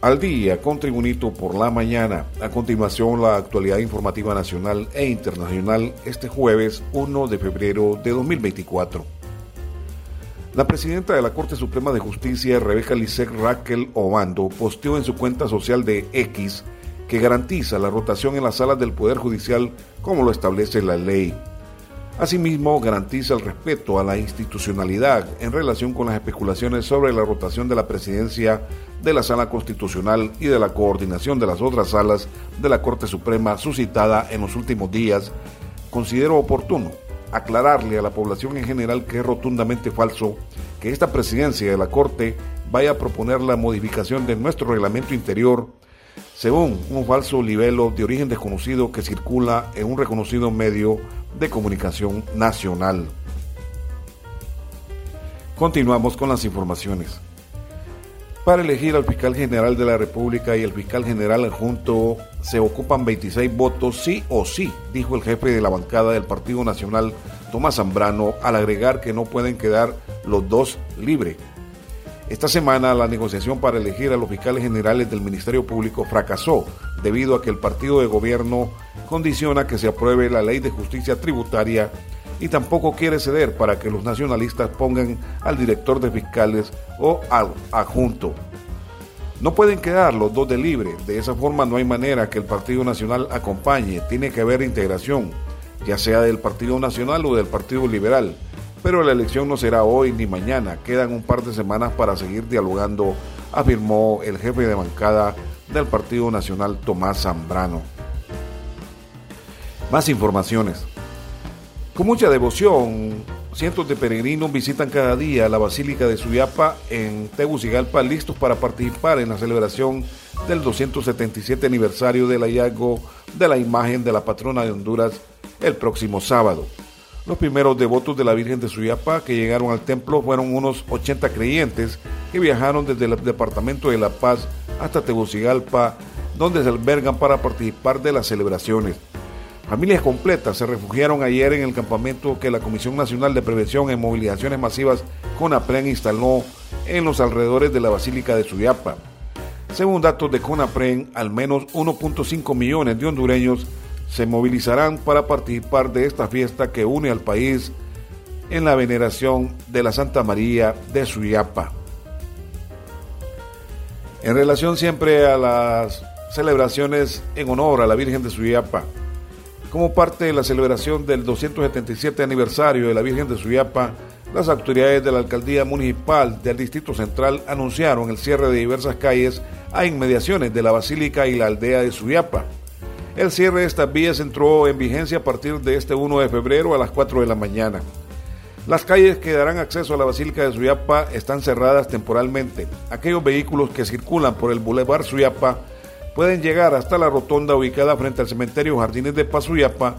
al día con Tribunito por la mañana. A continuación, la actualidad informativa nacional e internacional este jueves 1 de febrero de 2024. La presidenta de la Corte Suprema de Justicia, Rebeca Lisek Raquel Obando, posteó en su cuenta social de X que garantiza la rotación en las salas del Poder Judicial como lo establece la ley. Asimismo, garantiza el respeto a la institucionalidad en relación con las especulaciones sobre la rotación de la presidencia de la Sala Constitucional y de la coordinación de las otras salas de la Corte Suprema suscitada en los últimos días. Considero oportuno aclararle a la población en general que es rotundamente falso que esta presidencia de la Corte vaya a proponer la modificación de nuestro reglamento interior según un falso libelo de origen desconocido que circula en un reconocido medio de comunicación nacional. Continuamos con las informaciones. Para elegir al fiscal general de la República y el fiscal general adjunto se ocupan 26 votos sí o sí, dijo el jefe de la bancada del Partido Nacional, Tomás Zambrano, al agregar que no pueden quedar los dos libres. Esta semana la negociación para elegir a los fiscales generales del Ministerio Público fracasó debido a que el partido de gobierno condiciona que se apruebe la ley de justicia tributaria y tampoco quiere ceder para que los nacionalistas pongan al director de fiscales o al adjunto. No pueden quedar los dos de libre, de esa forma no hay manera que el Partido Nacional acompañe, tiene que haber integración, ya sea del Partido Nacional o del Partido Liberal. Pero la elección no será hoy ni mañana, quedan un par de semanas para seguir dialogando, afirmó el jefe de bancada del Partido Nacional Tomás Zambrano. Más informaciones. Con mucha devoción, cientos de peregrinos visitan cada día la Basílica de Suyapa en Tegucigalpa, listos para participar en la celebración del 277 aniversario del hallazgo de la imagen de la patrona de Honduras el próximo sábado. Los primeros devotos de la Virgen de Suyapa que llegaron al templo fueron unos 80 creyentes que viajaron desde el departamento de La Paz hasta Tegucigalpa, donde se albergan para participar de las celebraciones. Familias completas se refugiaron ayer en el campamento que la Comisión Nacional de Prevención en Movilizaciones Masivas CONAPREN instaló en los alrededores de la Basílica de Suyapa. Según datos de CONAPREN, al menos 1.5 millones de hondureños se movilizarán para participar de esta fiesta que une al país en la veneración de la Santa María de Suyapa. En relación siempre a las celebraciones en honor a la Virgen de Suyapa, como parte de la celebración del 277 aniversario de la Virgen de Suyapa, las autoridades de la Alcaldía Municipal del Distrito Central anunciaron el cierre de diversas calles a inmediaciones de la Basílica y la aldea de Suyapa. El cierre de estas vías entró en vigencia a partir de este 1 de febrero a las 4 de la mañana. Las calles que darán acceso a la Basílica de Suyapa están cerradas temporalmente. Aquellos vehículos que circulan por el Boulevard Suyapa pueden llegar hasta la rotonda ubicada frente al cementerio Jardines de Pazuyapa,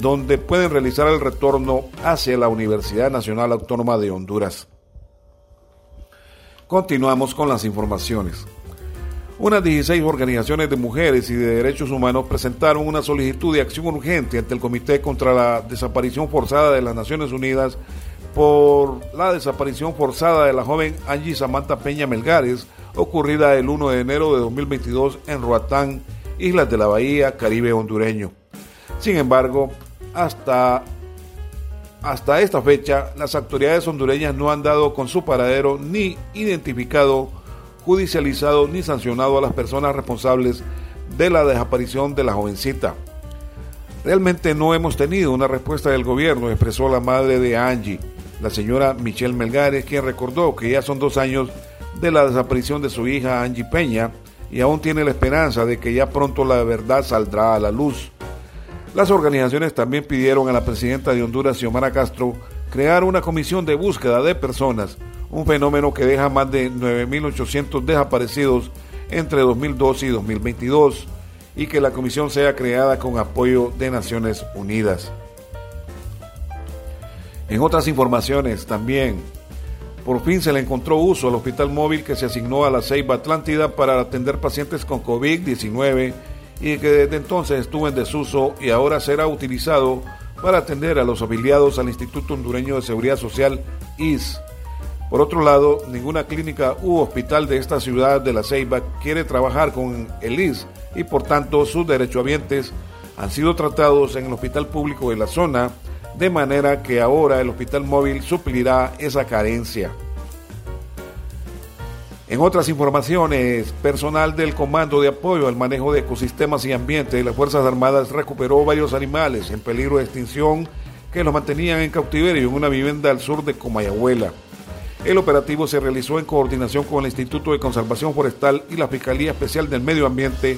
donde pueden realizar el retorno hacia la Universidad Nacional Autónoma de Honduras. Continuamos con las informaciones. Unas 16 organizaciones de mujeres y de derechos humanos presentaron una solicitud de acción urgente ante el Comité contra la Desaparición Forzada de las Naciones Unidas por la desaparición forzada de la joven Angie Samantha Peña Melgares, ocurrida el 1 de enero de 2022 en Roatán, Islas de la Bahía, Caribe hondureño. Sin embargo, hasta, hasta esta fecha, las autoridades hondureñas no han dado con su paradero ni identificado, judicializado ni sancionado a las personas responsables de la desaparición de la jovencita. Realmente no hemos tenido una respuesta del gobierno, expresó la madre de Angie, la señora Michelle Melgares, quien recordó que ya son dos años de la desaparición de su hija Angie Peña y aún tiene la esperanza de que ya pronto la verdad saldrá a la luz. Las organizaciones también pidieron a la presidenta de Honduras, Xiomara Castro, crear una comisión de búsqueda de personas, un fenómeno que deja más de 9.800 desaparecidos entre 2012 y 2022, y que la comisión sea creada con apoyo de Naciones Unidas. En otras informaciones también, por fin se le encontró uso al hospital móvil que se asignó a la Ceiba Atlántida para atender pacientes con COVID-19 y que desde entonces estuvo en desuso y ahora será utilizado para atender a los afiliados al Instituto Hondureño de Seguridad Social IS. Por otro lado, ninguna clínica u hospital de esta ciudad de La Ceiba quiere trabajar con el IS y por tanto sus derechohabientes han sido tratados en el hospital público de la zona, de manera que ahora el hospital móvil suplirá esa carencia. En otras informaciones, personal del Comando de Apoyo al Manejo de Ecosistemas y Ambiente de las Fuerzas Armadas recuperó varios animales en peligro de extinción que los mantenían en cautiverio en una vivienda al sur de Comayagüela. El operativo se realizó en coordinación con el Instituto de Conservación Forestal y la Fiscalía Especial del Medio Ambiente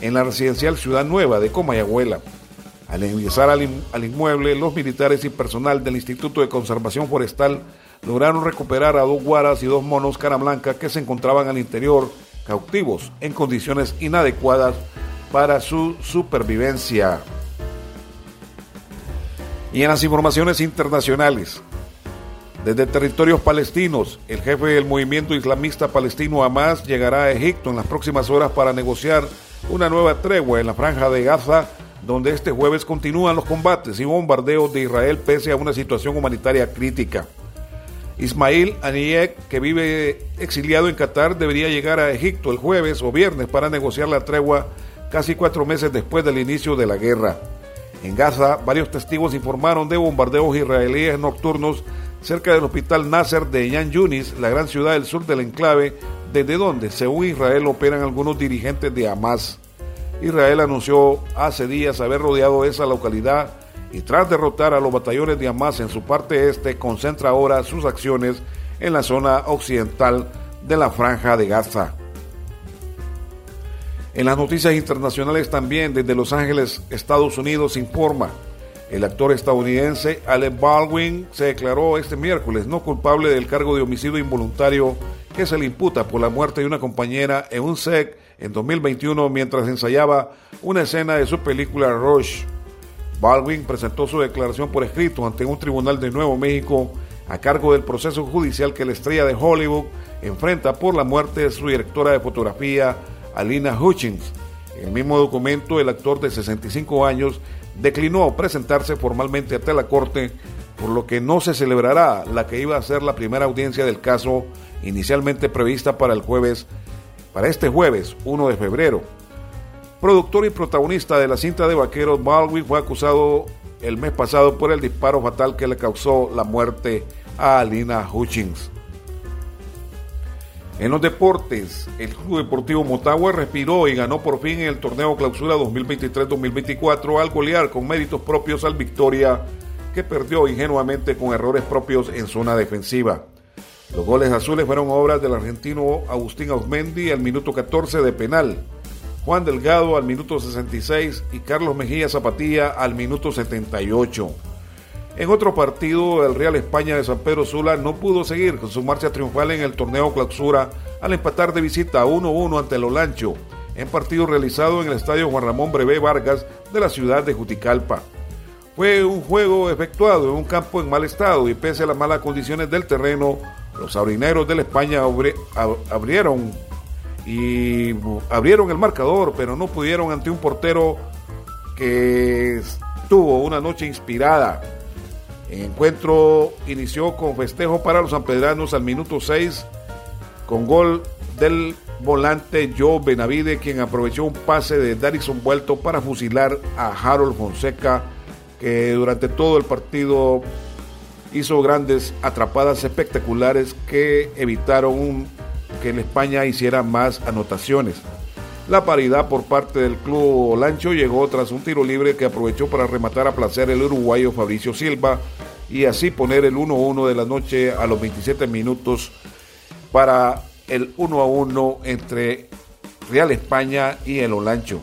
en la residencial Ciudad Nueva de Comayagüela. Al ingresar al, inmueble, los militares y personal del Instituto de Conservación Forestal lograron recuperar a dos guaras y dos monos cara blanca que se encontraban al interior cautivos en condiciones inadecuadas para su supervivencia. Y en las informaciones internacionales, desde territorios palestinos, el jefe del movimiento islamista palestino Hamas llegará a Egipto en las próximas horas para negociar una nueva tregua en la franja de Gaza, donde este jueves continúan los combates y bombardeos de Israel pese a una situación humanitaria crítica. Ismail Aniyek, que vive exiliado en Qatar, debería llegar a Egipto el jueves o viernes para negociar la tregua casi cuatro meses después del inicio de la guerra. En Gaza, varios testigos informaron de bombardeos israelíes nocturnos cerca del hospital Nasser de Yan Yunis, la gran ciudad del sur del enclave, desde donde, según Israel, operan algunos dirigentes de Hamas. Israel anunció hace días haber rodeado esa localidad y tras derrotar a los batallones de Hamas en su parte este, concentra ahora sus acciones en la zona occidental de la franja de Gaza. En las noticias internacionales también desde Los Ángeles, Estados Unidos, informa. El actor estadounidense Alec Baldwin se declaró este miércoles no culpable del cargo de homicidio involuntario que se le imputa por la muerte de una compañera en un set en 2021 mientras ensayaba una escena de su película Rush. Baldwin presentó su declaración por escrito ante un tribunal de Nuevo México a cargo del proceso judicial que la estrella de Hollywood enfrenta por la muerte de su directora de fotografía, Alina Hutchins. En el mismo documento, el actor de 65 años declinó presentarse formalmente ante la corte, por lo que no se celebrará la que iba a ser la primera audiencia del caso, inicialmente prevista para el jueves, para este jueves 1 de febrero. Productor y protagonista de la cinta de vaqueros, Baldwin fue acusado el mes pasado por el disparo fatal que le causó la muerte a Alina Hutchins. En los deportes, el Club Deportivo Motagua respiró y ganó por fin en el torneo Clausura 2023-2024 al golear con méritos propios al Victoria, que perdió ingenuamente con errores propios en zona defensiva. Los goles azules fueron obras del argentino Agustín Ausmendi al minuto 14 de penal. Juan Delgado al minuto 66 y Carlos Mejía Zapatilla al minuto 78. En otro partido, el Real España de San Pedro Sula no pudo seguir con su marcha triunfal en el torneo clausura al empatar de visita 1-1 ante el Olancho, en partido realizado en el estadio Juan Ramón Brevé Vargas de la ciudad de Juticalpa. Fue un juego efectuado en un campo en mal estado y pese a las malas condiciones del terreno, los aurineros de la España abrieron y abrieron el marcador, pero no pudieron ante un portero que tuvo una noche inspirada. El encuentro inició con festejo para los sanpedranos al minuto 6 con gol del volante Joe Benavide, quien aprovechó un pase de Darison Vuelto para fusilar a Harold Fonseca, que durante todo el partido hizo grandes atrapadas espectaculares que evitaron un que en España hiciera más anotaciones. La paridad por parte del club Olancho llegó tras un tiro libre que aprovechó para rematar a placer el uruguayo Fabricio Silva y así poner el 1-1 de la noche a los 27 minutos para el 1-1 entre Real España y el Olancho.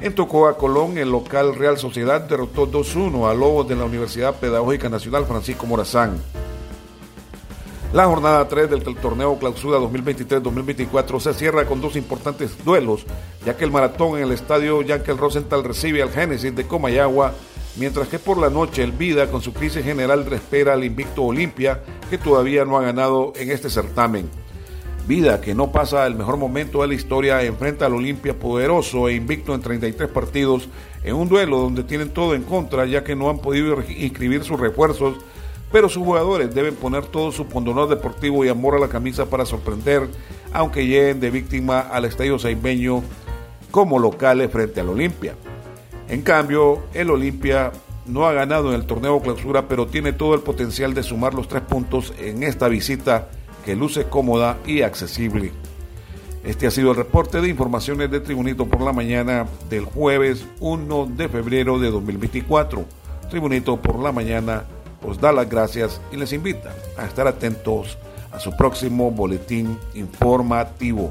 En Tocoa, Colón, el local Real Sociedad derrotó 2-1 a Lobos de la Universidad Pedagógica Nacional Francisco Morazán. La jornada 3 del torneo Clausura 2023-2024 se cierra con dos importantes duelos, ya que el maratón en el estadio Yankel Rosenthal recibe al Génesis de Comayagua, mientras que por la noche el Vida con su crisis general espera al invicto Olimpia, que todavía no ha ganado en este certamen. Vida, que no pasa el mejor momento de la historia, enfrenta al Olimpia poderoso e invicto en 33 partidos, en un duelo donde tienen todo en contra, ya que no han podido inscribir sus refuerzos pero sus jugadores deben poner todo su pondonor deportivo y amor a la camisa para sorprender, aunque lleguen de víctima al estadio saimeño como locales frente al Olimpia. En cambio, el Olimpia no ha ganado en el torneo clausura, pero tiene todo el potencial de sumar los tres puntos en esta visita que luce cómoda y accesible. Este ha sido el reporte de informaciones de Tribunito por la mañana del jueves 1 de febrero de 2024. Tribunito por la mañana os da las gracias y les invita a estar atentos a su próximo boletín informativo.